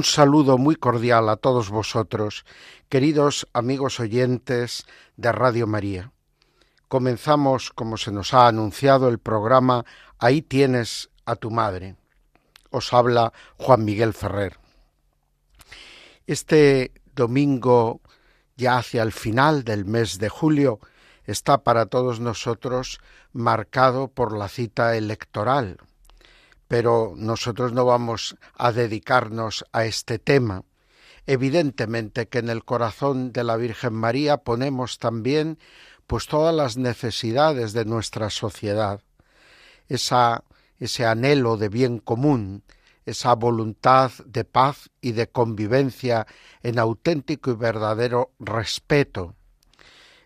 Un saludo muy cordial a todos vosotros, queridos amigos oyentes de Radio María. Comenzamos, como se nos ha anunciado, el programa Ahí tienes a tu madre. Os habla Juan Miguel Ferrer. Este domingo, ya hacia el final del mes de julio, está para todos nosotros marcado por la cita electoral pero nosotros no vamos a dedicarnos a este tema. Evidentemente que en el corazón de la Virgen María ponemos también pues todas las necesidades de nuestra sociedad, ese anhelo de bien común, esa voluntad de paz y de convivencia en auténtico y verdadero respeto.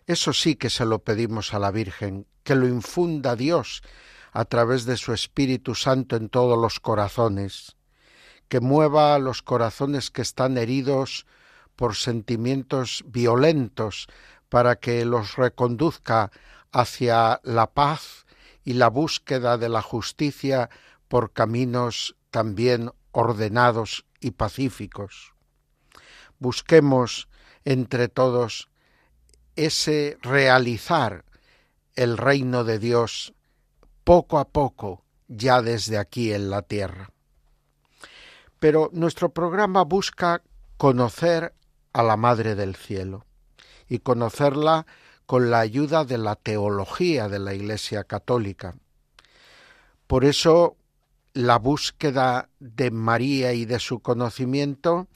Eso sí que se lo pedimos a la Virgen, que lo infunda Dios a través de su Espíritu Santo en todos los corazones, que mueva a los corazones que están heridos por sentimientos violentos, para que los reconduzca hacia la paz y la búsqueda de la justicia por caminos también ordenados y pacíficos. Busquemos entre todos ese realizar el reino de Dios poco a poco ya desde aquí en la tierra. Pero nuestro programa busca conocer a la Madre del Cielo y conocerla con la ayuda de la teología de la Iglesia Católica. Por eso la búsqueda de María y de su conocimiento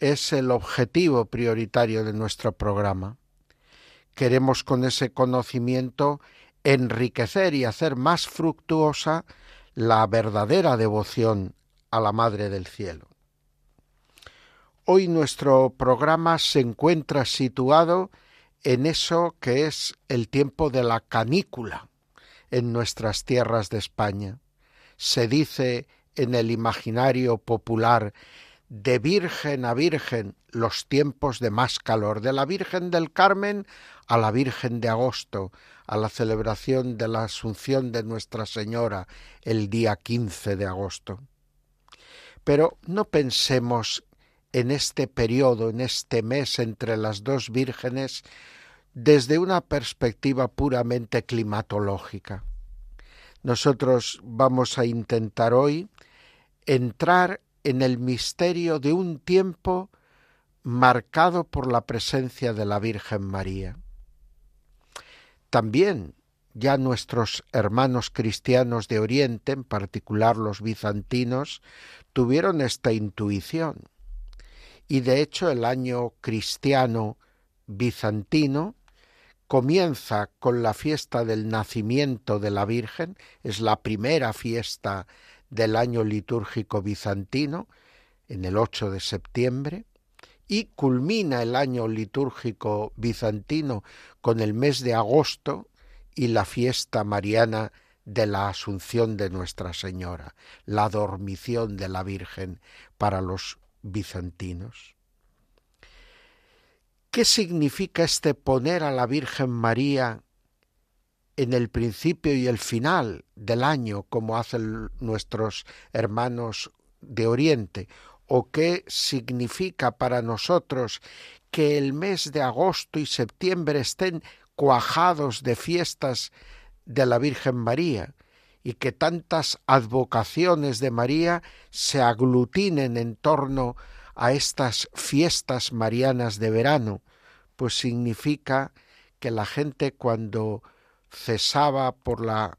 es el objetivo prioritario de nuestro programa. Queremos con ese conocimiento enriquecer y hacer más fructuosa la verdadera devoción a la Madre del Cielo. Hoy nuestro programa se encuentra situado en eso que es el tiempo de la canícula en nuestras tierras de España. Se dice en el imaginario popular de Virgen a Virgen los tiempos de más calor, de la Virgen del Carmen a la Virgen de Agosto, a la celebración de la Asunción de Nuestra Señora el día 15 de agosto. Pero no pensemos en este periodo, en este mes entre las dos vírgenes, desde una perspectiva puramente climatológica. Nosotros vamos a intentar hoy entrar en el misterio de un tiempo marcado por la presencia de la Virgen María. También ya nuestros hermanos cristianos de Oriente, en particular los bizantinos, tuvieron esta intuición. Y de hecho el año cristiano bizantino comienza con la fiesta del nacimiento de la Virgen, es la primera fiesta del año litúrgico bizantino, en el 8 de septiembre, y culmina el año litúrgico bizantino con el mes de agosto y la fiesta mariana de la Asunción de Nuestra Señora, la dormición de la Virgen para los bizantinos. ¿Qué significa este poner a la Virgen María en el principio y el final del año, como hacen nuestros hermanos de Oriente, o qué significa para nosotros que el mes de agosto y septiembre estén cuajados de fiestas de la Virgen María y que tantas advocaciones de María se aglutinen en torno a estas fiestas marianas de verano, pues significa que la gente cuando cesaba por la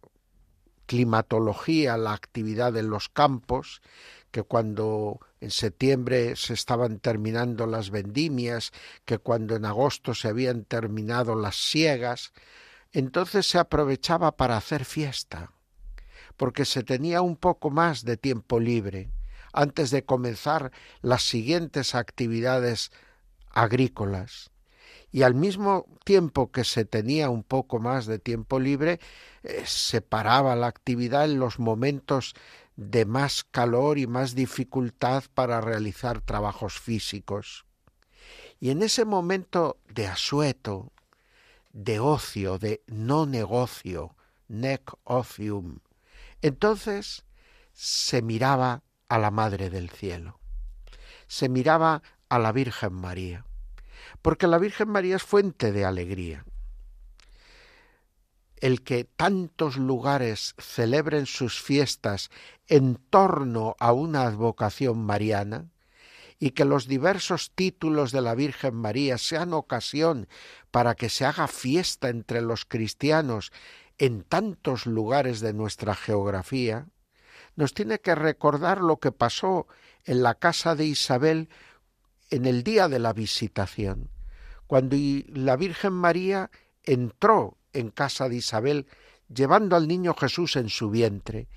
climatología la actividad en los campos, que cuando en septiembre se estaban terminando las vendimias, que cuando en agosto se habían terminado las siegas, entonces se aprovechaba para hacer fiesta, porque se tenía un poco más de tiempo libre, antes de comenzar las siguientes actividades agrícolas. Y al mismo tiempo que se tenía un poco más de tiempo libre, eh, se paraba la actividad en los momentos de más calor y más dificultad para realizar trabajos físicos. Y en ese momento de asueto, de ocio, de no negocio, nec ocium, entonces se miraba a la Madre del Cielo, se miraba a la Virgen María, porque la Virgen María es fuente de alegría. El que tantos lugares celebren sus fiestas en torno a una advocación mariana, y que los diversos títulos de la Virgen María sean ocasión para que se haga fiesta entre los cristianos en tantos lugares de nuestra geografía, nos tiene que recordar lo que pasó en la casa de Isabel en el día de la visitación, cuando la Virgen María entró en casa de Isabel llevando al niño Jesús en su vientre,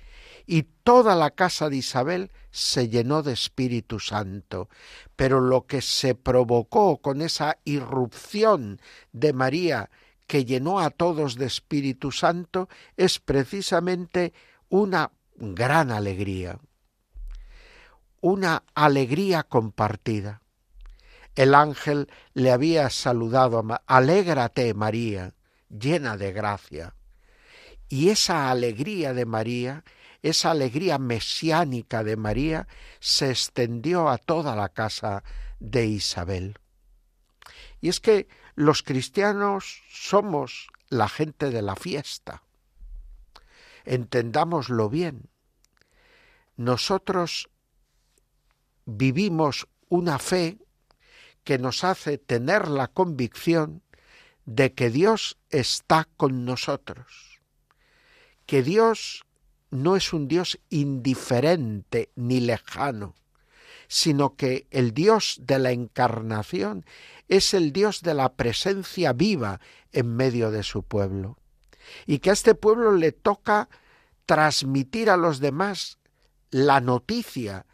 y toda la casa de Isabel se llenó de Espíritu Santo. Pero lo que se provocó con esa irrupción de María que llenó a todos de Espíritu Santo es precisamente una gran alegría, una alegría compartida. El ángel le había saludado, alégrate María, llena de gracia. Y esa alegría de María esa alegría mesiánica de María se extendió a toda la casa de Isabel. Y es que los cristianos somos la gente de la fiesta. Entendámoslo bien. Nosotros vivimos una fe que nos hace tener la convicción de que Dios está con nosotros, que Dios no es un Dios indiferente ni lejano, sino que el Dios de la encarnación es el Dios de la presencia viva en medio de su pueblo. Y que a este pueblo le toca transmitir a los demás la noticia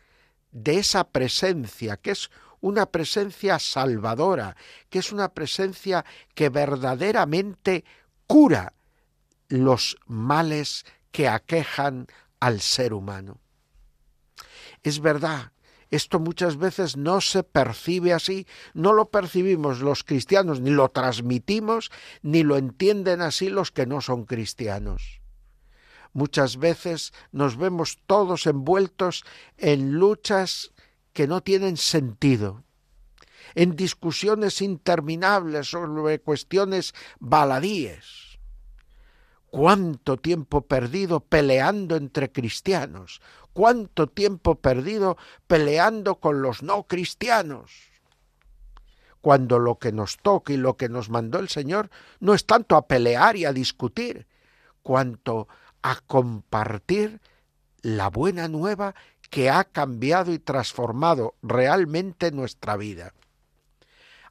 de esa presencia, que es una presencia salvadora, que es una presencia que verdaderamente cura los males que aquejan al ser humano. Es verdad, esto muchas veces no se percibe así, no lo percibimos los cristianos, ni lo transmitimos, ni lo entienden así los que no son cristianos. Muchas veces nos vemos todos envueltos en luchas que no tienen sentido, en discusiones interminables sobre cuestiones baladíes. Cuánto tiempo perdido peleando entre cristianos, cuánto tiempo perdido peleando con los no cristianos. Cuando lo que nos toca y lo que nos mandó el Señor no es tanto a pelear y a discutir, cuanto a compartir la buena nueva que ha cambiado y transformado realmente nuestra vida.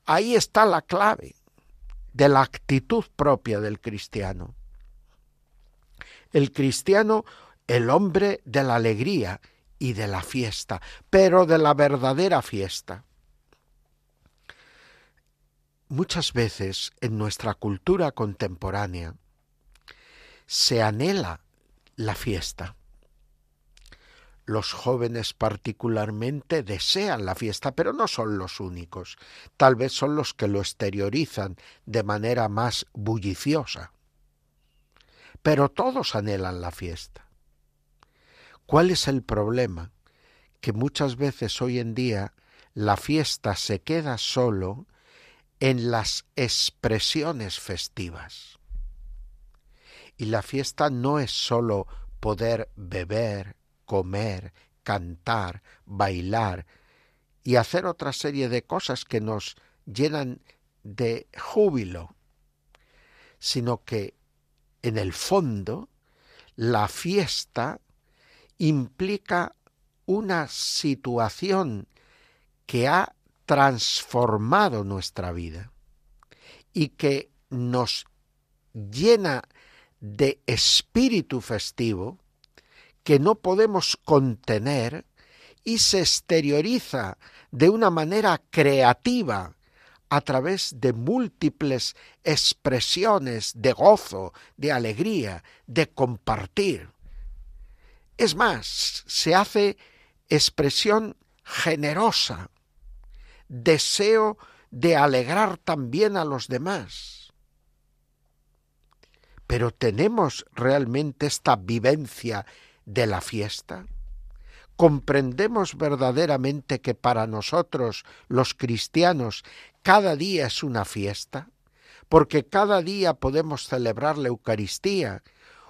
Ahí está la clave de la actitud propia del cristiano el cristiano el hombre de la alegría y de la fiesta, pero de la verdadera fiesta. Muchas veces en nuestra cultura contemporánea se anhela la fiesta. Los jóvenes particularmente desean la fiesta, pero no son los únicos. Tal vez son los que lo exteriorizan de manera más bulliciosa pero todos anhelan la fiesta. ¿Cuál es el problema? Que muchas veces hoy en día la fiesta se queda solo en las expresiones festivas. Y la fiesta no es solo poder beber, comer, cantar, bailar y hacer otra serie de cosas que nos llenan de júbilo, sino que en el fondo, la fiesta implica una situación que ha transformado nuestra vida y que nos llena de espíritu festivo que no podemos contener y se exterioriza de una manera creativa a través de múltiples expresiones de gozo, de alegría, de compartir. Es más, se hace expresión generosa, deseo de alegrar también a los demás. Pero ¿tenemos realmente esta vivencia de la fiesta? ¿Comprendemos verdaderamente que para nosotros, los cristianos, cada día es una fiesta? Porque cada día podemos celebrar la Eucaristía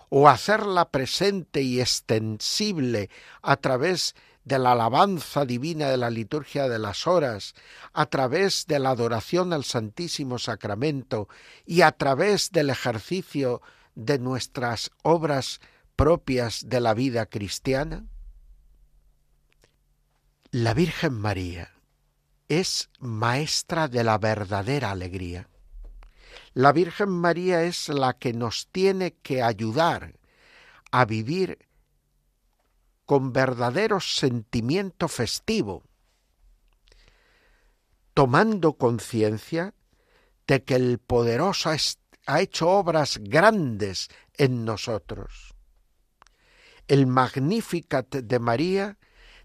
o hacerla presente y extensible a través de la alabanza divina de la liturgia de las horas, a través de la adoración al Santísimo Sacramento y a través del ejercicio de nuestras obras propias de la vida cristiana? La Virgen María es maestra de la verdadera alegría. La Virgen María es la que nos tiene que ayudar a vivir con verdadero sentimiento festivo, tomando conciencia de que el poderoso ha hecho obras grandes en nosotros. El Magnificat de María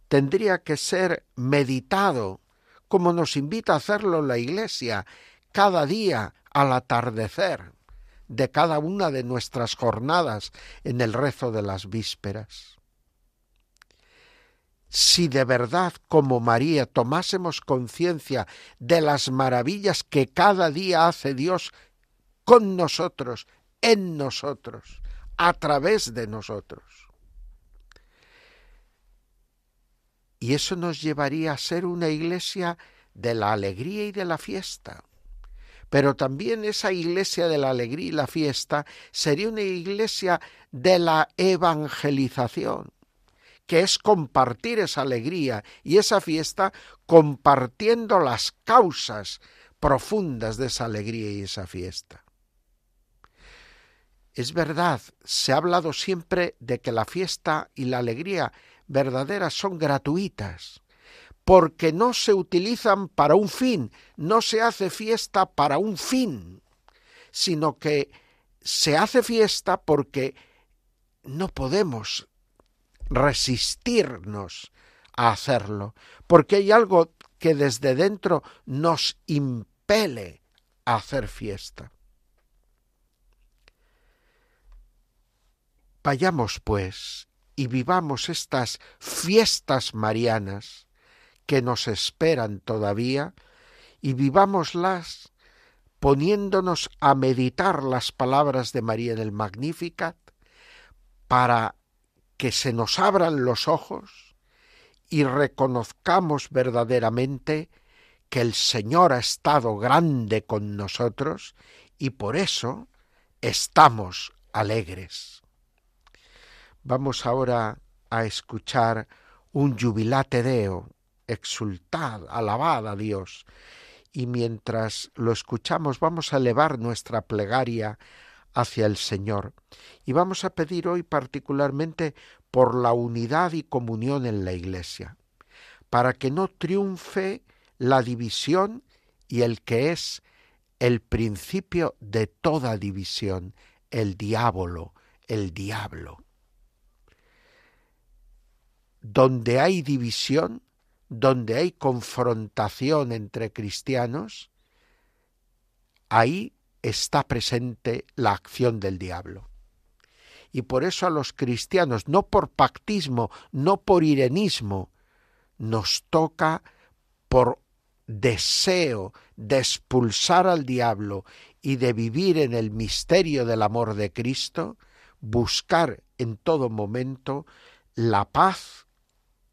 tendría que ser meditado, como nos invita a hacerlo la Iglesia, cada día al atardecer de cada una de nuestras jornadas en el rezo de las vísperas. Si de verdad, como María, tomásemos conciencia de las maravillas que cada día hace Dios con nosotros, en nosotros, a través de nosotros, Y eso nos llevaría a ser una iglesia de la alegría y de la fiesta. Pero también esa iglesia de la alegría y la fiesta sería una iglesia de la evangelización, que es compartir esa alegría y esa fiesta compartiendo las causas profundas de esa alegría y esa fiesta. Es verdad, se ha hablado siempre de que la fiesta y la alegría verdaderas son gratuitas, porque no se utilizan para un fin, no se hace fiesta para un fin, sino que se hace fiesta porque no podemos resistirnos a hacerlo, porque hay algo que desde dentro nos impele a hacer fiesta. Vayamos, pues, y vivamos estas fiestas marianas que nos esperan todavía y vivámoslas poniéndonos a meditar las palabras de María en el Magnificat para que se nos abran los ojos y reconozcamos verdaderamente que el Señor ha estado grande con nosotros y por eso estamos alegres. Vamos ahora a escuchar un jubilate deo, exultad, alabad a Dios. Y mientras lo escuchamos vamos a elevar nuestra plegaria hacia el Señor. Y vamos a pedir hoy particularmente por la unidad y comunión en la Iglesia, para que no triunfe la división y el que es el principio de toda división, el diablo, el diablo donde hay división, donde hay confrontación entre cristianos, ahí está presente la acción del diablo. Y por eso a los cristianos, no por pactismo, no por irenismo, nos toca por deseo de expulsar al diablo y de vivir en el misterio del amor de Cristo, buscar en todo momento la paz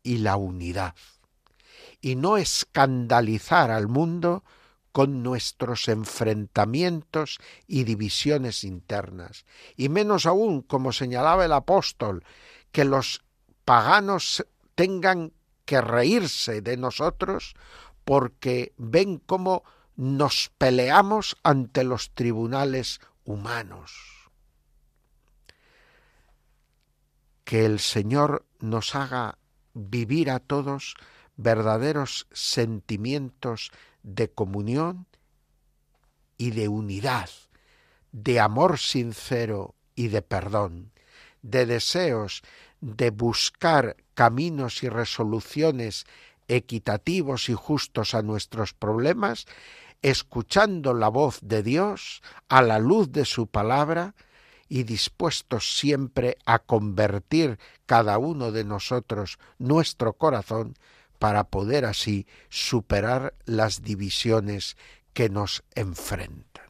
y la unidad, y no escandalizar al mundo con nuestros enfrentamientos y divisiones internas, y menos aún, como señalaba el apóstol, que los paganos tengan que reírse de nosotros porque ven cómo nos peleamos ante los tribunales humanos. Que el Señor nos haga vivir a todos verdaderos sentimientos de comunión y de unidad, de amor sincero y de perdón, de deseos de buscar caminos y resoluciones equitativos y justos a nuestros problemas, escuchando la voz de Dios a la luz de su palabra y dispuestos siempre a convertir cada uno de nosotros nuestro corazón para poder así superar las divisiones que nos enfrentan.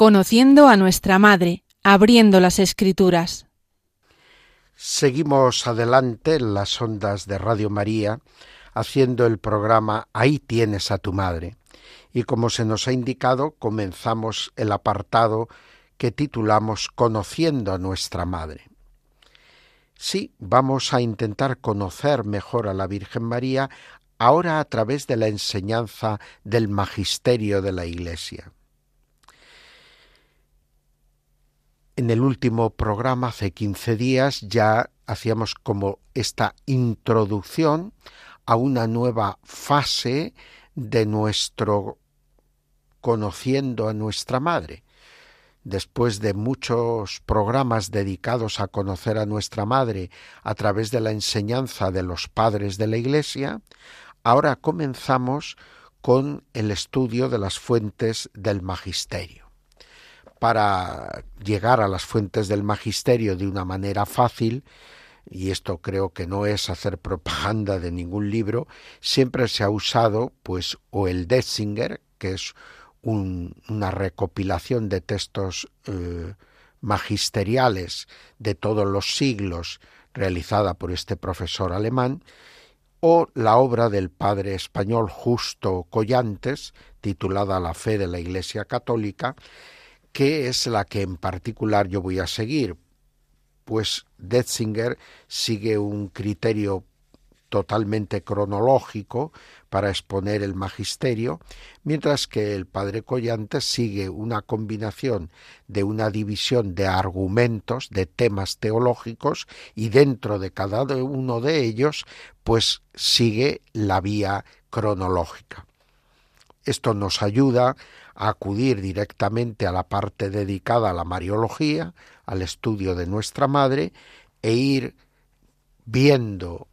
Conociendo a nuestra Madre, abriendo las Escrituras. Seguimos adelante en las ondas de Radio María, haciendo el programa Ahí tienes a tu Madre. Y como se nos ha indicado, comenzamos el apartado que titulamos Conociendo a nuestra Madre. Sí, vamos a intentar conocer mejor a la Virgen María ahora a través de la enseñanza del magisterio de la Iglesia. En el último programa, hace 15 días, ya hacíamos como esta introducción a una nueva fase de nuestro conociendo a nuestra madre. Después de muchos programas dedicados a conocer a nuestra madre a través de la enseñanza de los padres de la Iglesia, ahora comenzamos con el estudio de las fuentes del magisterio para llegar a las fuentes del magisterio de una manera fácil, y esto creo que no es hacer propaganda de ningún libro, siempre se ha usado pues o el Detzinger, que es una recopilación de textos eh, magisteriales de todos los siglos realizada por este profesor alemán, o la obra del padre español Justo Collantes, titulada La fe de la Iglesia Católica, ¿Qué es la que en particular yo voy a seguir? Pues Detzinger sigue un criterio totalmente cronológico para exponer el magisterio, mientras que el padre Collantes sigue una combinación de una división de argumentos, de temas teológicos, y dentro de cada uno de ellos, pues sigue la vía cronológica. Esto nos ayuda acudir directamente a la parte dedicada a la Mariología, al estudio de nuestra Madre, e ir viendo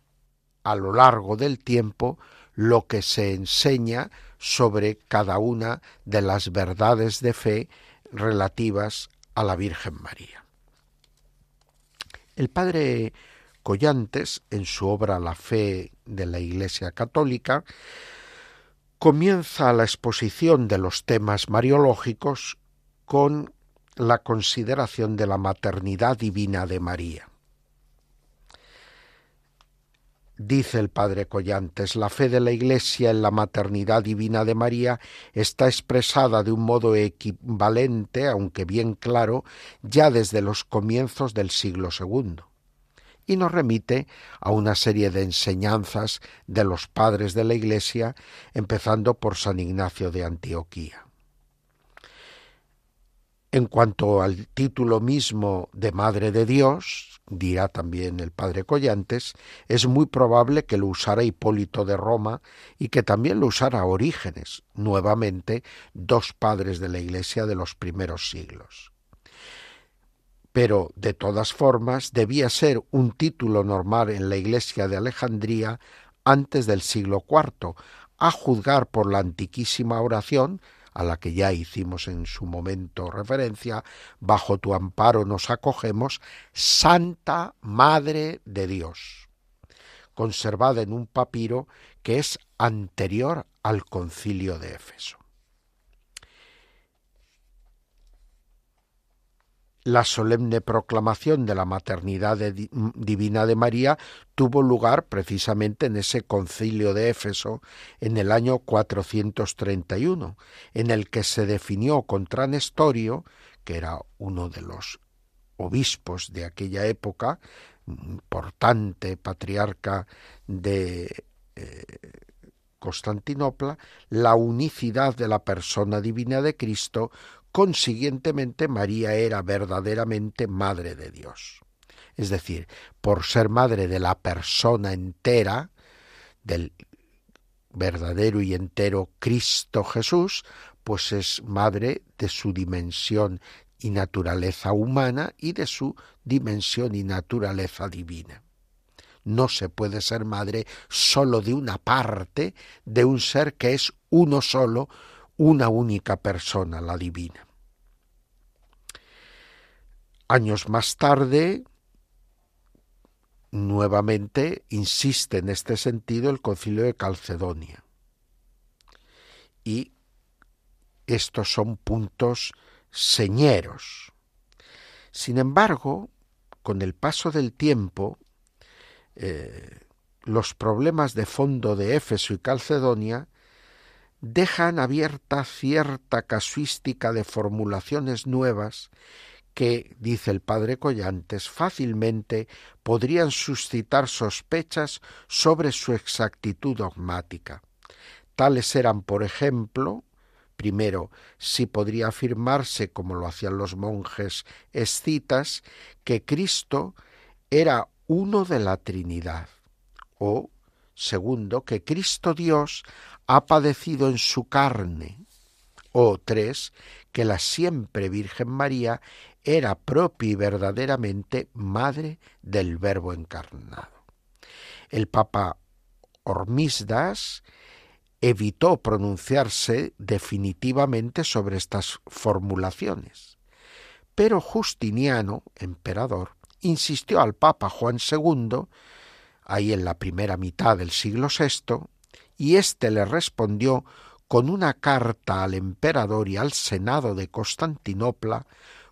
a lo largo del tiempo lo que se enseña sobre cada una de las verdades de fe relativas a la Virgen María. El padre Collantes, en su obra La fe de la Iglesia Católica, comienza la exposición de los temas mariológicos con la consideración de la maternidad divina de María. Dice el padre Collantes, la fe de la Iglesia en la maternidad divina de María está expresada de un modo equivalente, aunque bien claro, ya desde los comienzos del siglo II, y nos remite a una serie de enseñanzas de los padres de la Iglesia, empezando por San Ignacio de Antioquía. En cuanto al título mismo de Madre de Dios, dirá también el padre Collantes, es muy probable que lo usara Hipólito de Roma y que también lo usara Orígenes, nuevamente dos padres de la Iglesia de los primeros siglos. Pero, de todas formas, debía ser un título normal en la Iglesia de Alejandría antes del siglo IV, a juzgar por la antiquísima oración a la que ya hicimos en su momento referencia, bajo tu amparo nos acogemos, Santa Madre de Dios, conservada en un papiro que es anterior al concilio de Éfeso. La solemne proclamación de la maternidad divina de María tuvo lugar precisamente en ese concilio de Éfeso en el año 431, en el que se definió contra Nestorio, que era uno de los obispos de aquella época, importante patriarca de eh, Constantinopla, la unicidad de la persona divina de Cristo Consiguientemente, María era verdaderamente Madre de Dios. Es decir, por ser madre de la persona entera, del verdadero y entero Cristo Jesús, pues es madre de su dimensión y naturaleza humana y de su dimensión y naturaleza divina. No se puede ser madre sólo de una parte de un ser que es uno solo, una única persona, la divina. Años más tarde, nuevamente insiste en este sentido el concilio de Calcedonia. Y estos son puntos señeros. Sin embargo, con el paso del tiempo, eh, los problemas de fondo de Éfeso y Calcedonia dejan abierta cierta casuística de formulaciones nuevas que, dice el padre Collantes, fácilmente podrían suscitar sospechas sobre su exactitud dogmática. Tales eran, por ejemplo, primero, si podría afirmarse, como lo hacían los monjes escitas, que Cristo era uno de la Trinidad, o, segundo, que Cristo Dios ha padecido en su carne, o tres, que la siempre Virgen María era propia y verdaderamente madre del Verbo encarnado. El Papa Hormisdas evitó pronunciarse definitivamente sobre estas formulaciones, pero Justiniano, emperador, insistió al Papa Juan II, ahí en la primera mitad del siglo VI, y éste le respondió con una carta al emperador y al Senado de Constantinopla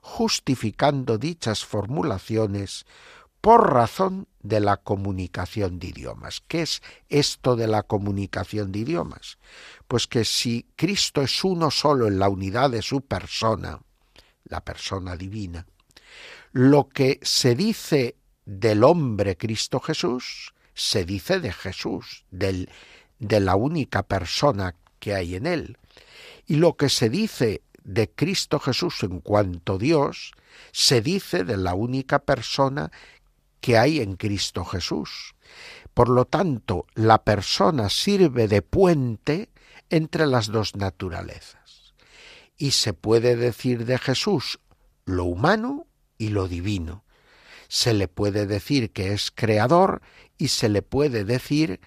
justificando dichas formulaciones por razón de la comunicación de idiomas. ¿Qué es esto de la comunicación de idiomas? Pues que si Cristo es uno solo en la unidad de su persona, la persona divina, lo que se dice del hombre Cristo Jesús, se dice de Jesús, del, de la única persona que hay en él. Y lo que se dice de Cristo Jesús en cuanto Dios se dice de la única persona que hay en Cristo Jesús. Por lo tanto, la persona sirve de puente entre las dos naturalezas. Y se puede decir de Jesús lo humano y lo divino. Se le puede decir que es creador y se le puede decir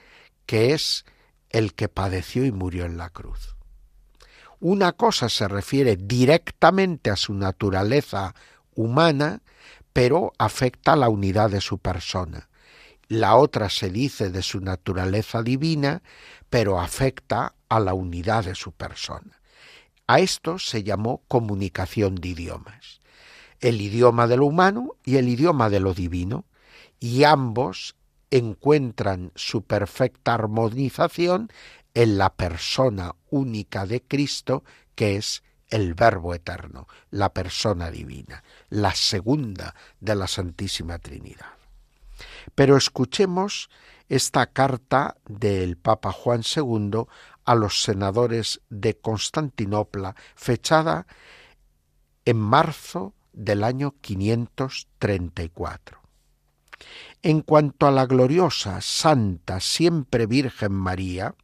que es el que padeció y murió en la cruz. Una cosa se refiere directamente a su naturaleza humana, pero afecta a la unidad de su persona. La otra se dice de su naturaleza divina, pero afecta a la unidad de su persona. A esto se llamó comunicación de idiomas. El idioma de lo humano y el idioma de lo divino, y ambos encuentran su perfecta armonización en la persona única de Cristo, que es el Verbo eterno, la persona divina, la segunda de la Santísima Trinidad. Pero escuchemos esta carta del Papa Juan II a los senadores de Constantinopla, fechada en marzo del año 534. En cuanto a la gloriosa, santa, siempre Virgen María,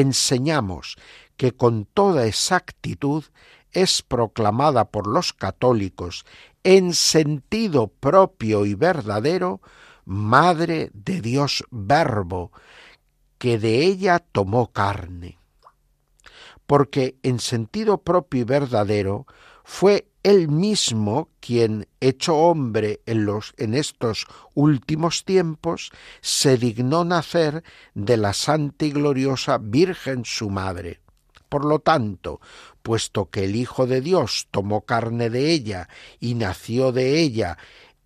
enseñamos que con toda exactitud es proclamada por los católicos en sentido propio y verdadero Madre de Dios Verbo, que de ella tomó carne. Porque en sentido propio y verdadero fue él mismo quien, hecho hombre en, en estos últimos tiempos, se dignó nacer de la santa y gloriosa Virgen su Madre. Por lo tanto, puesto que el Hijo de Dios tomó carne de ella y nació de ella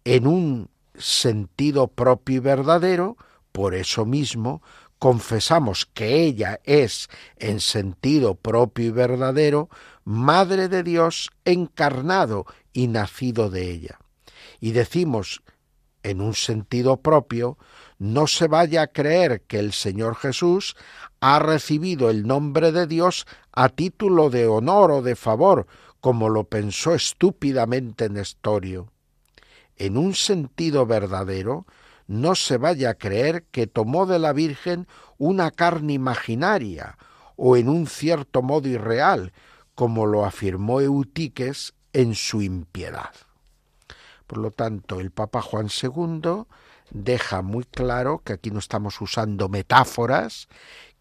en un sentido propio y verdadero, por eso mismo confesamos que ella es, en sentido propio y verdadero, Madre de Dios encarnado y nacido de ella. Y decimos, en un sentido propio, no se vaya a creer que el Señor Jesús ha recibido el nombre de Dios a título de honor o de favor, como lo pensó estúpidamente Nestorio. En un sentido verdadero, no se vaya a creer que tomó de la Virgen una carne imaginaria o en un cierto modo irreal, como lo afirmó Eutiques en su impiedad. Por lo tanto, el Papa Juan II deja muy claro que aquí no estamos usando metáforas,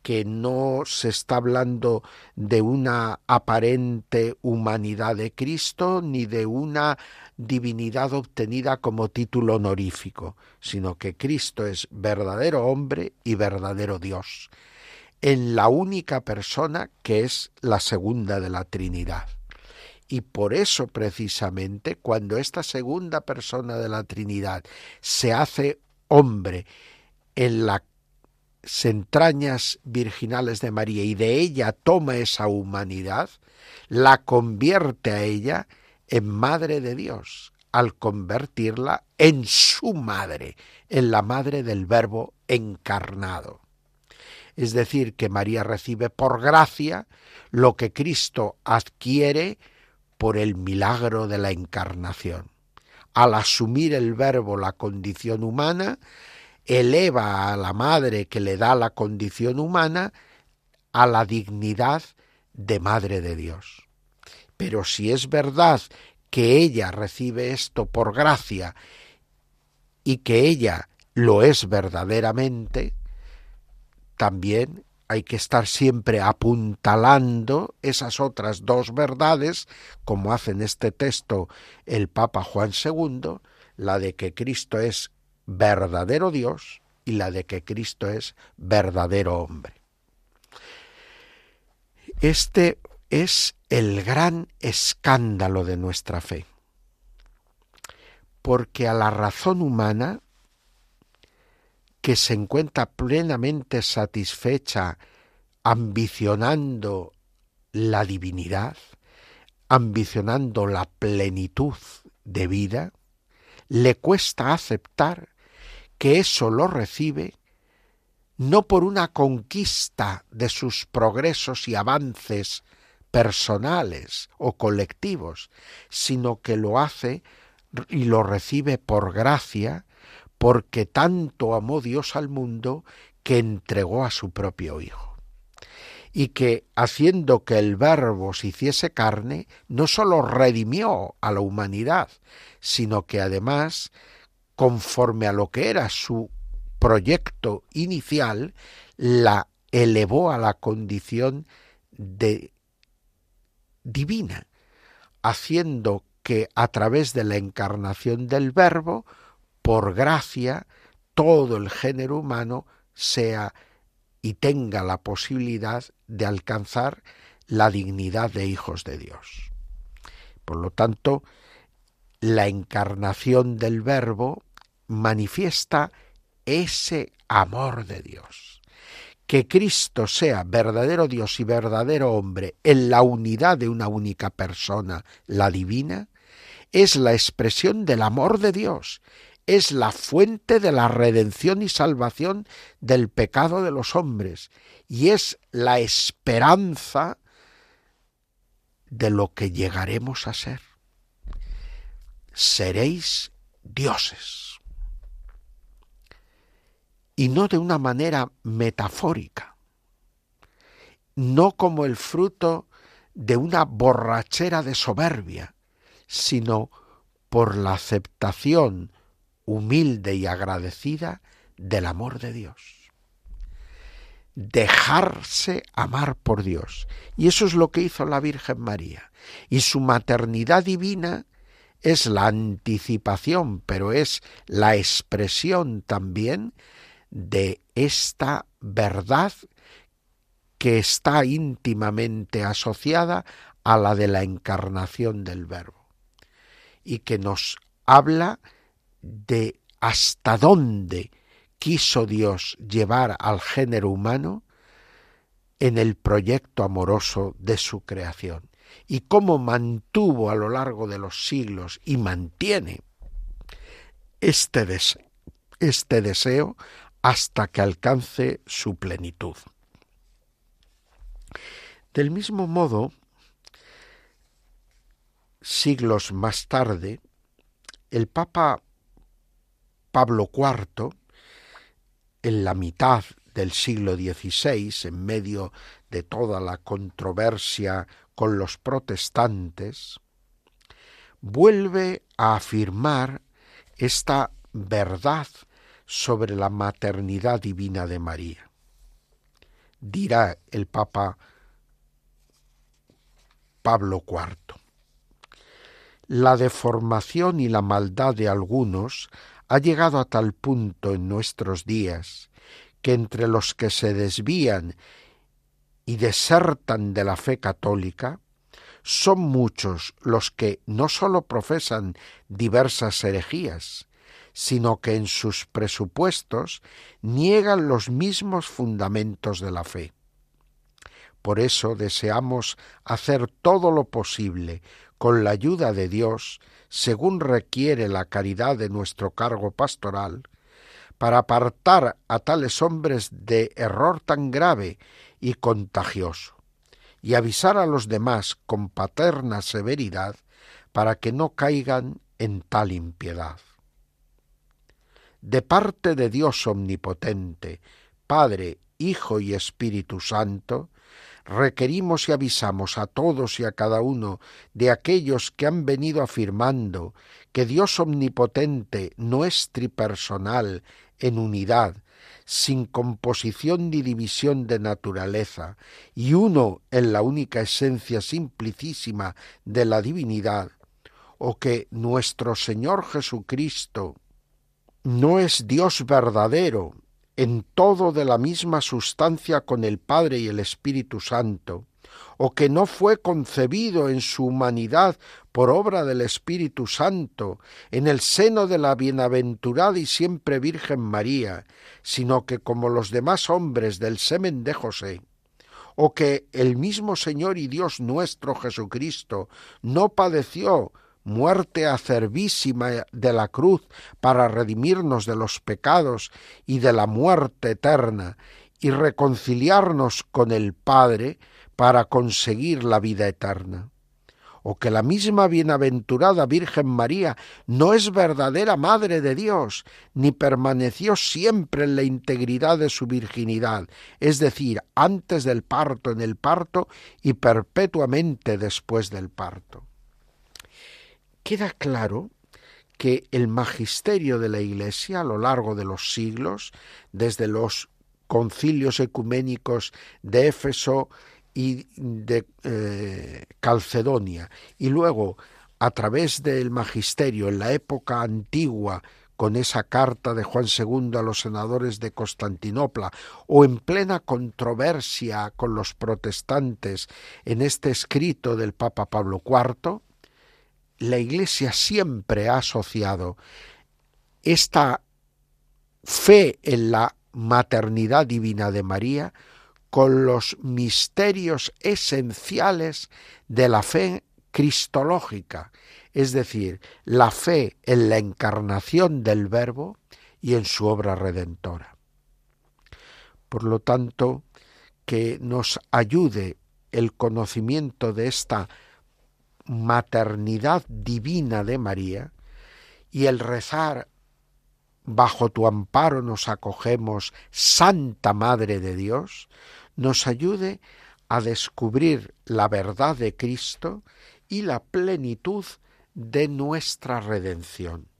que no se está hablando de una aparente humanidad de Cristo ni de una divinidad obtenida como título honorífico, sino que Cristo es verdadero hombre y verdadero Dios, en la única persona que es la segunda de la Trinidad. Y por eso precisamente cuando esta segunda persona de la Trinidad se hace hombre en las entrañas virginales de María y de ella toma esa humanidad, la convierte a ella en madre de Dios, al convertirla en su madre, en la madre del Verbo encarnado es decir, que María recibe por gracia lo que Cristo adquiere por el milagro de la encarnación. Al asumir el verbo la condición humana, eleva a la madre que le da la condición humana a la dignidad de madre de Dios. Pero si es verdad que ella recibe esto por gracia y que ella lo es verdaderamente, también hay que estar siempre apuntalando esas otras dos verdades, como hace en este texto el Papa Juan II, la de que Cristo es verdadero Dios y la de que Cristo es verdadero hombre. Este es el gran escándalo de nuestra fe, porque a la razón humana que se encuentra plenamente satisfecha ambicionando la divinidad, ambicionando la plenitud de vida, le cuesta aceptar que eso lo recibe no por una conquista de sus progresos y avances personales o colectivos, sino que lo hace y lo recibe por gracia porque tanto amó Dios al mundo que entregó a su propio Hijo. Y que, haciendo que el Verbo se hiciese carne, no sólo redimió a la humanidad, sino que además, conforme a lo que era su proyecto inicial, la elevó a la condición de divina, haciendo que a través de la encarnación del Verbo, por gracia, todo el género humano sea y tenga la posibilidad de alcanzar la dignidad de hijos de Dios. Por lo tanto, la encarnación del Verbo manifiesta ese amor de Dios. Que Cristo sea verdadero Dios y verdadero hombre en la unidad de una única persona, la divina, es la expresión del amor de Dios, es la fuente de la redención y salvación del pecado de los hombres y es la esperanza de lo que llegaremos a ser. Seréis dioses. Y no de una manera metafórica, no como el fruto de una borrachera de soberbia, sino por la aceptación humilde y agradecida del amor de Dios dejarse amar por Dios. Y eso es lo que hizo la Virgen María. Y su maternidad divina es la anticipación, pero es la expresión también de esta verdad que está íntimamente asociada a la de la encarnación del Verbo y que nos habla de hasta dónde quiso Dios llevar al género humano en el proyecto amoroso de su creación y cómo mantuvo a lo largo de los siglos y mantiene este, este deseo hasta que alcance su plenitud. Del mismo modo, siglos más tarde, el Papa Pablo IV en la mitad del siglo XVI, en medio de toda la controversia con los protestantes, vuelve a afirmar esta verdad sobre la maternidad divina de María. Dirá el Papa Pablo IV. La deformación y la maldad de algunos ha llegado a tal punto en nuestros días que entre los que se desvían y desertan de la fe católica, son muchos los que no sólo profesan diversas herejías, sino que en sus presupuestos niegan los mismos fundamentos de la fe. Por eso deseamos hacer todo lo posible, con la ayuda de Dios, según requiere la caridad de nuestro cargo pastoral, para apartar a tales hombres de error tan grave y contagioso, y avisar a los demás con paterna severidad para que no caigan en tal impiedad. De parte de Dios omnipotente, Padre, Hijo y Espíritu Santo, requerimos y avisamos a todos y a cada uno de aquellos que han venido afirmando que Dios omnipotente no es tripersonal en unidad, sin composición ni división de naturaleza, y uno en la única esencia simplicísima de la divinidad, o que nuestro Señor Jesucristo no es Dios verdadero, en todo de la misma sustancia con el Padre y el Espíritu Santo, o que no fue concebido en su humanidad por obra del Espíritu Santo, en el seno de la bienaventurada y siempre Virgen María, sino que como los demás hombres del semen de José, o que el mismo Señor y Dios nuestro Jesucristo no padeció muerte acervísima de la cruz para redimirnos de los pecados y de la muerte eterna y reconciliarnos con el Padre para conseguir la vida eterna. O que la misma bienaventurada Virgen María no es verdadera Madre de Dios, ni permaneció siempre en la integridad de su virginidad, es decir, antes del parto, en el parto y perpetuamente después del parto. Queda claro que el magisterio de la Iglesia a lo largo de los siglos, desde los concilios ecuménicos de Éfeso y de eh, Calcedonia, y luego a través del magisterio en la época antigua con esa carta de Juan II a los senadores de Constantinopla, o en plena controversia con los protestantes en este escrito del Papa Pablo IV, la Iglesia siempre ha asociado esta fe en la maternidad divina de María con los misterios esenciales de la fe cristológica, es decir, la fe en la encarnación del Verbo y en su obra redentora. Por lo tanto, que nos ayude el conocimiento de esta maternidad divina de María y el rezar bajo tu amparo nos acogemos, Santa Madre de Dios, nos ayude a descubrir la verdad de Cristo y la plenitud de nuestra redención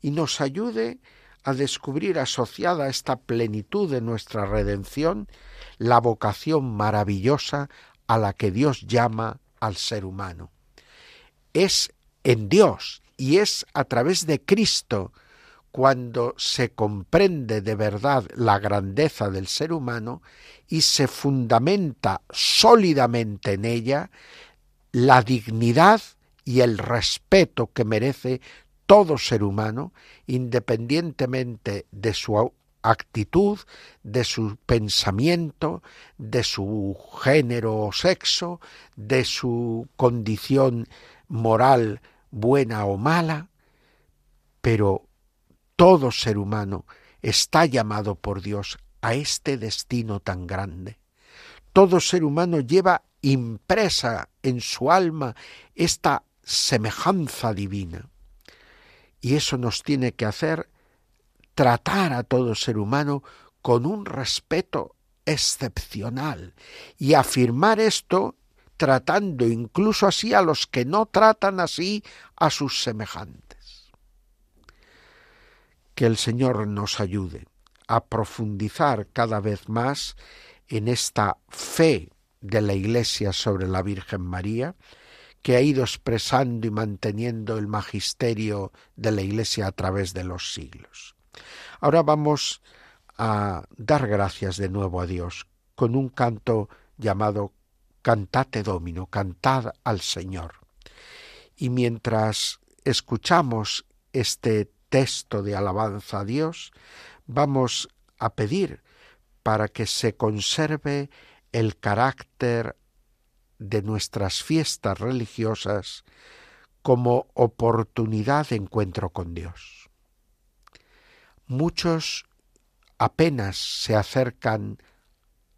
y nos ayude a descubrir asociada a esta plenitud de nuestra redención la vocación maravillosa a la que Dios llama al ser humano. Es en Dios y es a través de Cristo cuando se comprende de verdad la grandeza del ser humano y se fundamenta sólidamente en ella la dignidad y el respeto que merece todo ser humano, independientemente de su actitud, de su pensamiento, de su género o sexo, de su condición moral buena o mala, pero todo ser humano está llamado por Dios a este destino tan grande. Todo ser humano lleva impresa en su alma esta semejanza divina. Y eso nos tiene que hacer tratar a todo ser humano con un respeto excepcional y afirmar esto tratando incluso así a los que no tratan así a sus semejantes. Que el Señor nos ayude a profundizar cada vez más en esta fe de la Iglesia sobre la Virgen María, que ha ido expresando y manteniendo el magisterio de la Iglesia a través de los siglos. Ahora vamos a dar gracias de nuevo a Dios con un canto llamado Cantate Domino, cantad al Señor. Y mientras escuchamos este texto de alabanza a Dios, vamos a pedir para que se conserve el carácter de nuestras fiestas religiosas como oportunidad de encuentro con Dios. Muchos apenas se acercan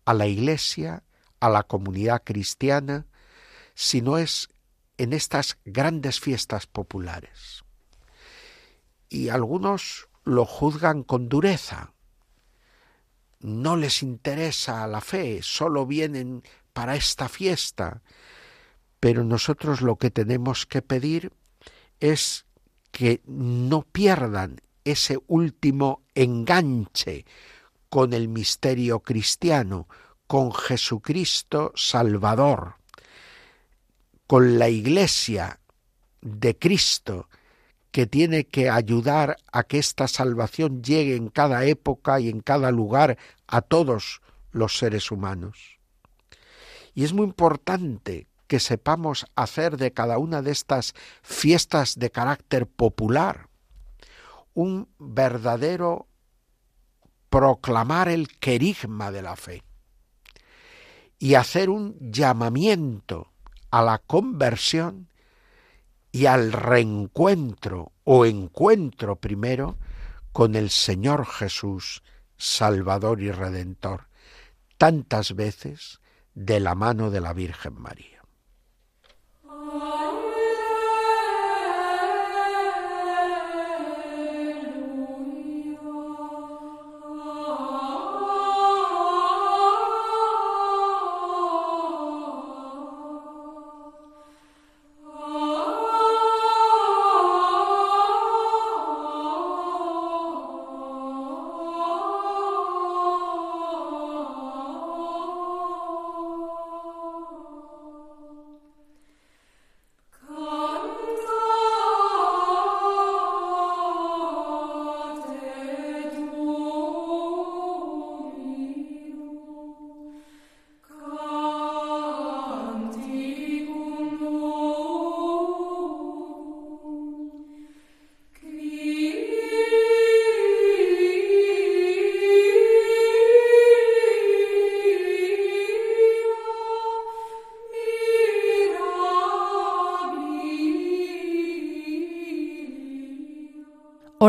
a la iglesia, a la comunidad cristiana, si no es en estas grandes fiestas populares. Y algunos lo juzgan con dureza. No les interesa la fe, solo vienen para esta fiesta. Pero nosotros lo que tenemos que pedir es que no pierdan ese último enganche con el misterio cristiano, con Jesucristo Salvador, con la Iglesia de Cristo, que tiene que ayudar a que esta salvación llegue en cada época y en cada lugar a todos los seres humanos. Y es muy importante que sepamos hacer de cada una de estas fiestas de carácter popular un verdadero proclamar el querigma de la fe y hacer un llamamiento a la conversión y al reencuentro o encuentro primero con el Señor Jesús, Salvador y Redentor, tantas veces de la mano de la Virgen María.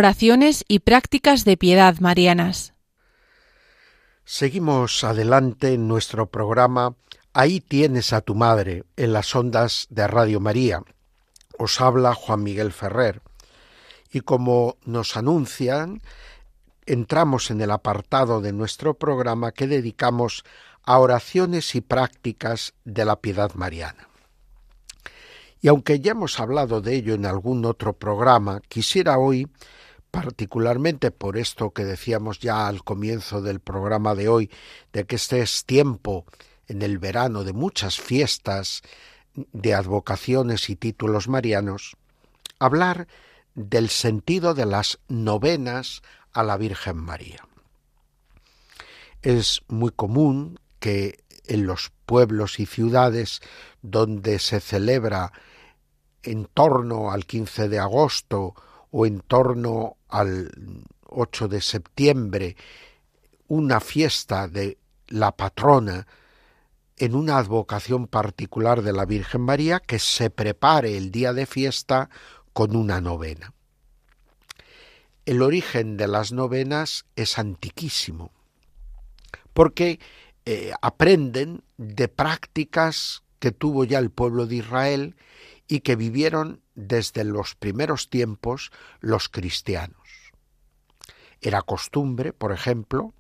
Oraciones y prácticas de piedad marianas. Seguimos adelante en nuestro programa Ahí tienes a tu madre en las ondas de Radio María. Os habla Juan Miguel Ferrer. Y como nos anuncian, entramos en el apartado de nuestro programa que dedicamos a oraciones y prácticas de la piedad mariana. Y aunque ya hemos hablado de ello en algún otro programa, quisiera hoy, particularmente por esto que decíamos ya al comienzo del programa de hoy, de que este es tiempo en el verano de muchas fiestas, de advocaciones y títulos marianos, hablar del sentido de las novenas a la Virgen María. Es muy común que en los pueblos y ciudades donde se celebra en torno al 15 de agosto o en torno al 8 de septiembre una fiesta de la patrona en una advocación particular de la Virgen María que se prepare el día de fiesta con una novena. El origen de las novenas es antiquísimo, porque eh, aprenden de prácticas que tuvo ya el pueblo de Israel y que vivieron desde los primeros tiempos los cristianos. Era costumbre, por ejemplo,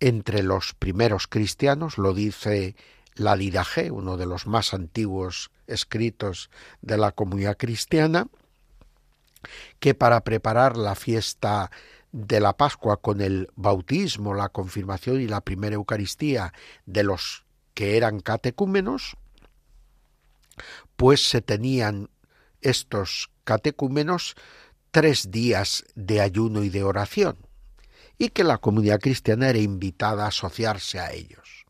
entre los primeros cristianos, lo dice la Didaje, uno de los más antiguos escritos de la comunidad cristiana, que para preparar la fiesta de la Pascua con el bautismo, la confirmación y la primera Eucaristía de los que eran catecúmenos, pues se tenían estos catecúmenos tres días de ayuno y de oración y que la comunidad cristiana era invitada a asociarse a ellos.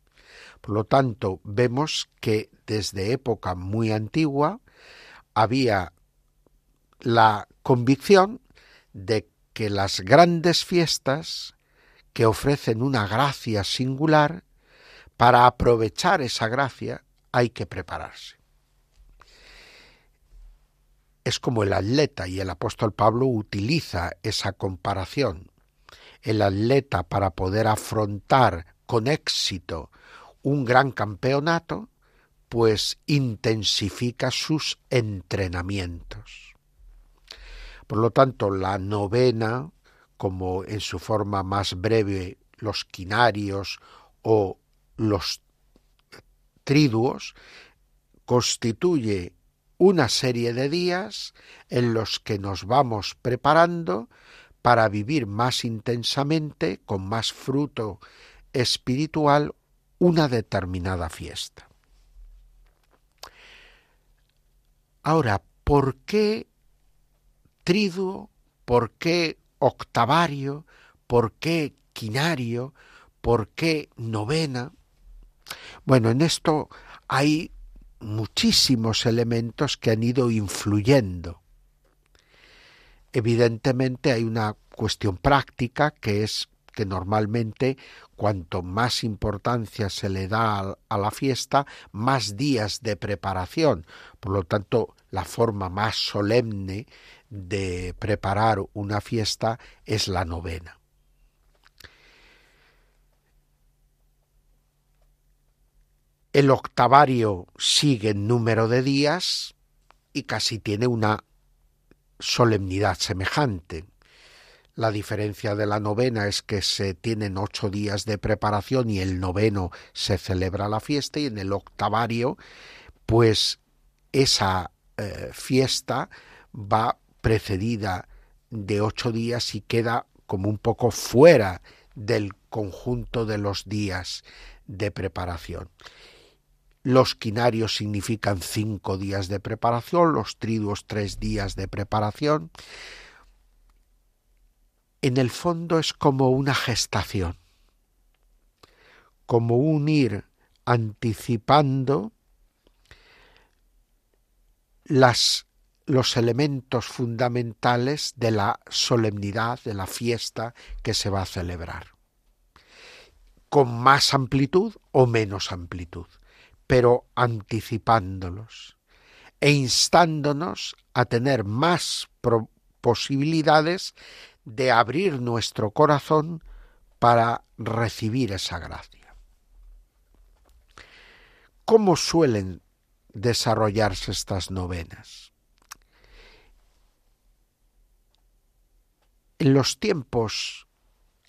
Por lo tanto, vemos que desde época muy antigua había la convicción de que las grandes fiestas que ofrecen una gracia singular, para aprovechar esa gracia hay que prepararse. Es como el atleta y el apóstol Pablo utiliza esa comparación el atleta para poder afrontar con éxito un gran campeonato, pues intensifica sus entrenamientos. Por lo tanto, la novena, como en su forma más breve los quinarios o los triduos, constituye una serie de días en los que nos vamos preparando para vivir más intensamente, con más fruto espiritual, una determinada fiesta. Ahora, ¿por qué triduo? ¿Por qué octavario? ¿Por qué quinario? ¿Por qué novena? Bueno, en esto hay muchísimos elementos que han ido influyendo Evidentemente hay una cuestión práctica que es que normalmente cuanto más importancia se le da a la fiesta, más días de preparación. Por lo tanto, la forma más solemne de preparar una fiesta es la novena. El octavario sigue en número de días y casi tiene una solemnidad semejante. La diferencia de la novena es que se tienen ocho días de preparación y el noveno se celebra la fiesta y en el octavario pues esa eh, fiesta va precedida de ocho días y queda como un poco fuera del conjunto de los días de preparación. Los quinarios significan cinco días de preparación, los triduos tres días de preparación. En el fondo es como una gestación, como un ir anticipando las, los elementos fundamentales de la solemnidad, de la fiesta que se va a celebrar, con más amplitud o menos amplitud pero anticipándolos e instándonos a tener más posibilidades de abrir nuestro corazón para recibir esa gracia. ¿Cómo suelen desarrollarse estas novenas? En los tiempos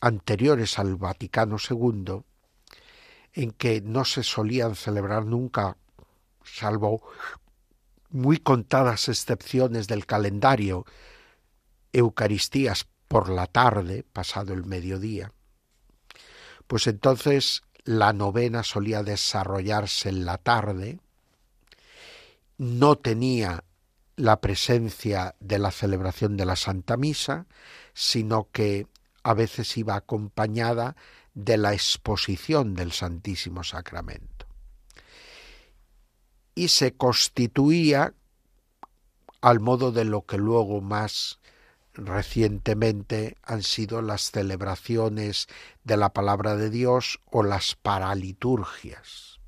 anteriores al Vaticano II, en que no se solían celebrar nunca, salvo muy contadas excepciones del calendario, Eucaristías por la tarde, pasado el mediodía, pues entonces la novena solía desarrollarse en la tarde, no tenía la presencia de la celebración de la Santa Misa, sino que a veces iba acompañada de la exposición del Santísimo Sacramento. Y se constituía al modo de lo que luego más recientemente han sido las celebraciones de la palabra de Dios o las paraliturgias.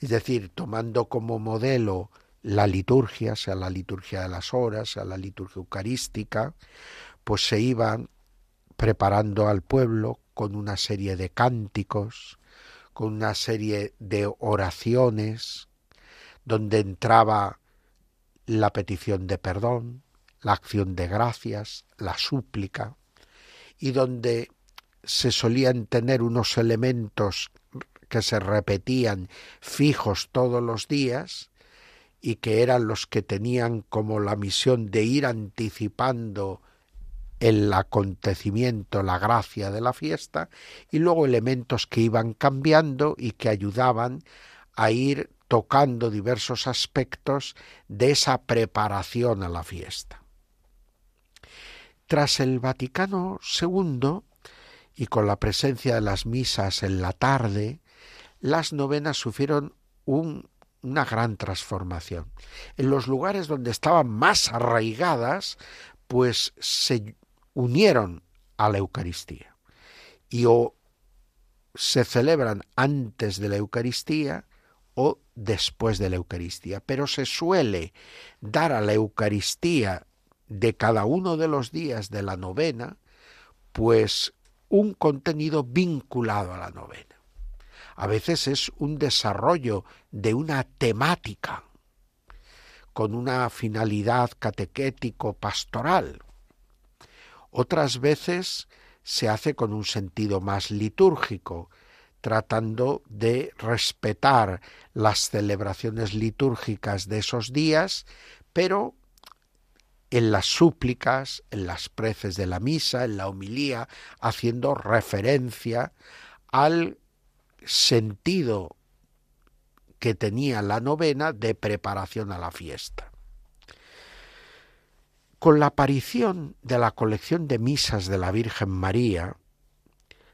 Es decir, tomando como modelo la liturgia, sea la liturgia de las horas, sea la liturgia eucarística, pues se iban preparando al pueblo con una serie de cánticos, con una serie de oraciones, donde entraba la petición de perdón, la acción de gracias, la súplica, y donde se solían tener unos elementos que se repetían fijos todos los días y que eran los que tenían como la misión de ir anticipando el acontecimiento, la gracia de la fiesta, y luego elementos que iban cambiando y que ayudaban a ir tocando diversos aspectos de esa preparación a la fiesta. Tras el Vaticano II y con la presencia de las misas en la tarde, las novenas sufrieron una gran transformación. En los lugares donde estaban más arraigadas, pues se unieron a la Eucaristía. Y o se celebran antes de la Eucaristía o después de la Eucaristía. Pero se suele dar a la Eucaristía de cada uno de los días de la novena, pues un contenido vinculado a la novena. A veces es un desarrollo de una temática con una finalidad catequético-pastoral. Otras veces se hace con un sentido más litúrgico, tratando de respetar las celebraciones litúrgicas de esos días, pero en las súplicas, en las preces de la misa, en la homilía, haciendo referencia al sentido que tenía la novena de preparación a la fiesta. Con la aparición de la colección de misas de la Virgen María,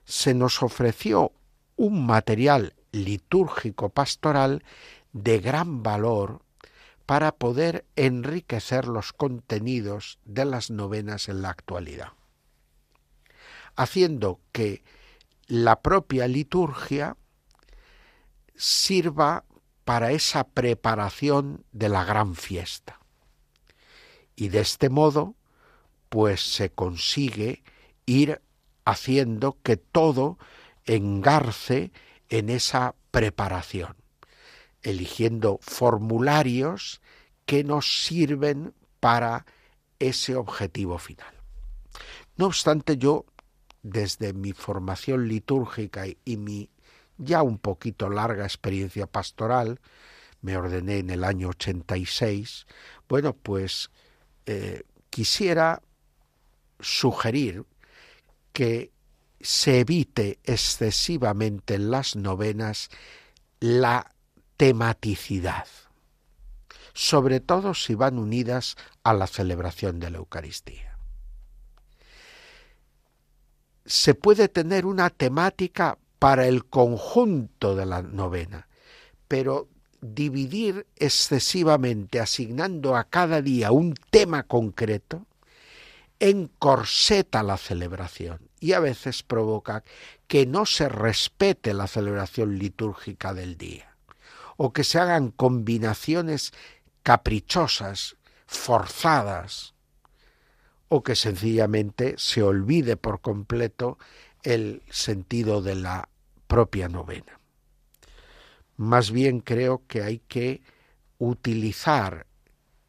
se nos ofreció un material litúrgico pastoral de gran valor para poder enriquecer los contenidos de las novenas en la actualidad, haciendo que la propia liturgia sirva para esa preparación de la gran fiesta. Y de este modo, pues se consigue ir haciendo que todo engarce en esa preparación eligiendo formularios que nos sirven para ese objetivo final. No obstante, yo, desde mi formación litúrgica y mi ya un poquito larga experiencia pastoral, me ordené en el año 86, bueno, pues eh, quisiera sugerir que se evite excesivamente en las novenas la tematicidad, sobre todo si van unidas a la celebración de la Eucaristía. Se puede tener una temática para el conjunto de la novena, pero dividir excesivamente, asignando a cada día un tema concreto, encorseta la celebración y a veces provoca que no se respete la celebración litúrgica del día o que se hagan combinaciones caprichosas, forzadas, o que sencillamente se olvide por completo el sentido de la propia novena. Más bien creo que hay que utilizar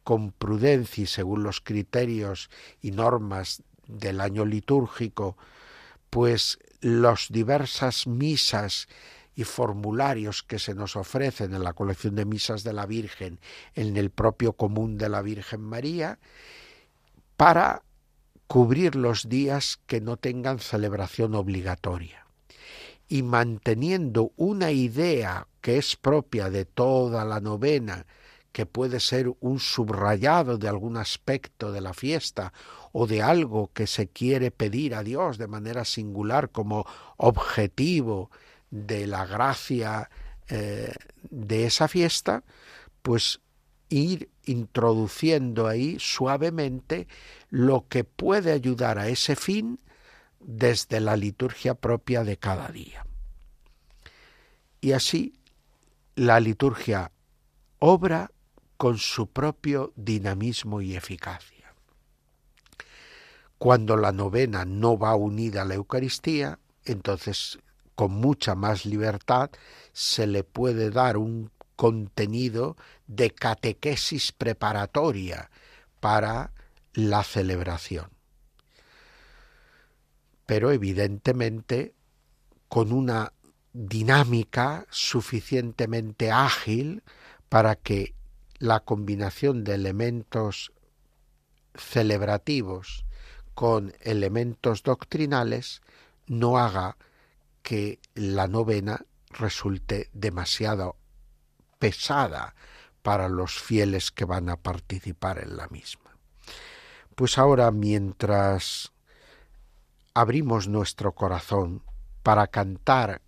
con prudencia y según los criterios y normas del año litúrgico, pues las diversas misas y formularios que se nos ofrecen en la colección de misas de la Virgen, en el propio común de la Virgen María, para cubrir los días que no tengan celebración obligatoria. Y manteniendo una idea que es propia de toda la novena, que puede ser un subrayado de algún aspecto de la fiesta o de algo que se quiere pedir a Dios de manera singular como objetivo de la gracia eh, de esa fiesta, pues ir introduciendo ahí suavemente lo que puede ayudar a ese fin desde la liturgia propia de cada día. Y así la liturgia obra con su propio dinamismo y eficacia. Cuando la novena no va unida a la Eucaristía, entonces con mucha más libertad se le puede dar un contenido de catequesis preparatoria para la celebración. Pero evidentemente con una dinámica suficientemente ágil para que la combinación de elementos celebrativos con elementos doctrinales no haga que la novena resulte demasiado pesada para los fieles que van a participar en la misma. Pues ahora mientras abrimos nuestro corazón para cantar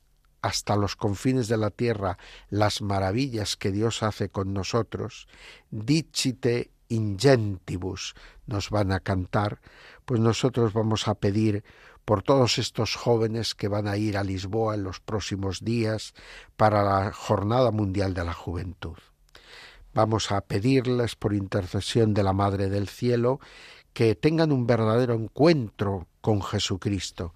hasta los confines de la tierra las maravillas que Dios hace con nosotros, dicite ingentibus nos van a cantar, pues nosotros vamos a pedir por todos estos jóvenes que van a ir a Lisboa en los próximos días para la Jornada Mundial de la Juventud. Vamos a pedirles por intercesión de la Madre del Cielo que tengan un verdadero encuentro con Jesucristo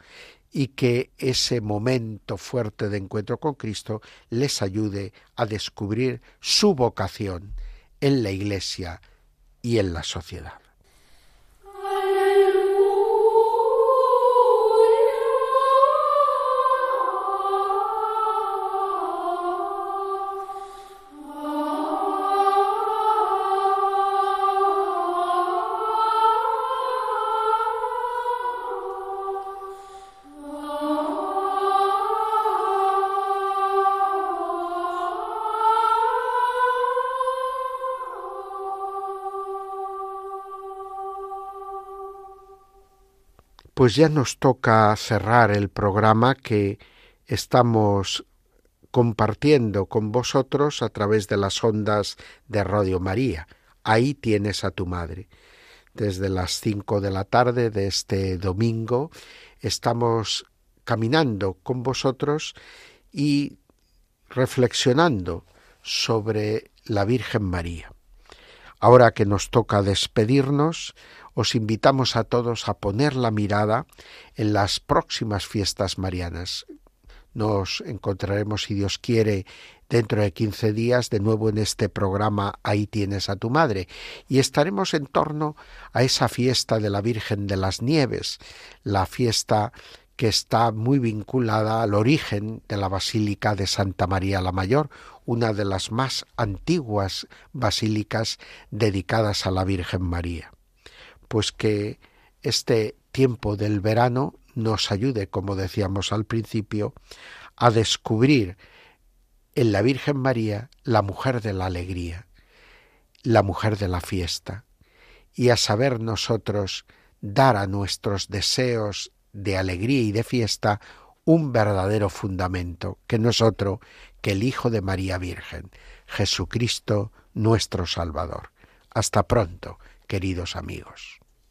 y que ese momento fuerte de encuentro con Cristo les ayude a descubrir su vocación en la Iglesia y en la sociedad. Pues ya nos toca cerrar el programa que estamos compartiendo con vosotros a través de las ondas de Radio María. Ahí tienes a tu madre. Desde las cinco de la tarde de este domingo estamos caminando con vosotros y reflexionando sobre la Virgen María. Ahora que nos toca despedirnos, os invitamos a todos a poner la mirada en las próximas fiestas marianas. Nos encontraremos, si Dios quiere, dentro de quince días de nuevo en este programa Ahí tienes a tu madre y estaremos en torno a esa fiesta de la Virgen de las Nieves, la fiesta que está muy vinculada al origen de la Basílica de Santa María la Mayor, una de las más antiguas basílicas dedicadas a la Virgen María pues que este tiempo del verano nos ayude, como decíamos al principio, a descubrir en la Virgen María la mujer de la alegría, la mujer de la fiesta, y a saber nosotros dar a nuestros deseos de alegría y de fiesta un verdadero fundamento, que no es otro que el Hijo de María Virgen, Jesucristo nuestro Salvador. Hasta pronto, queridos amigos.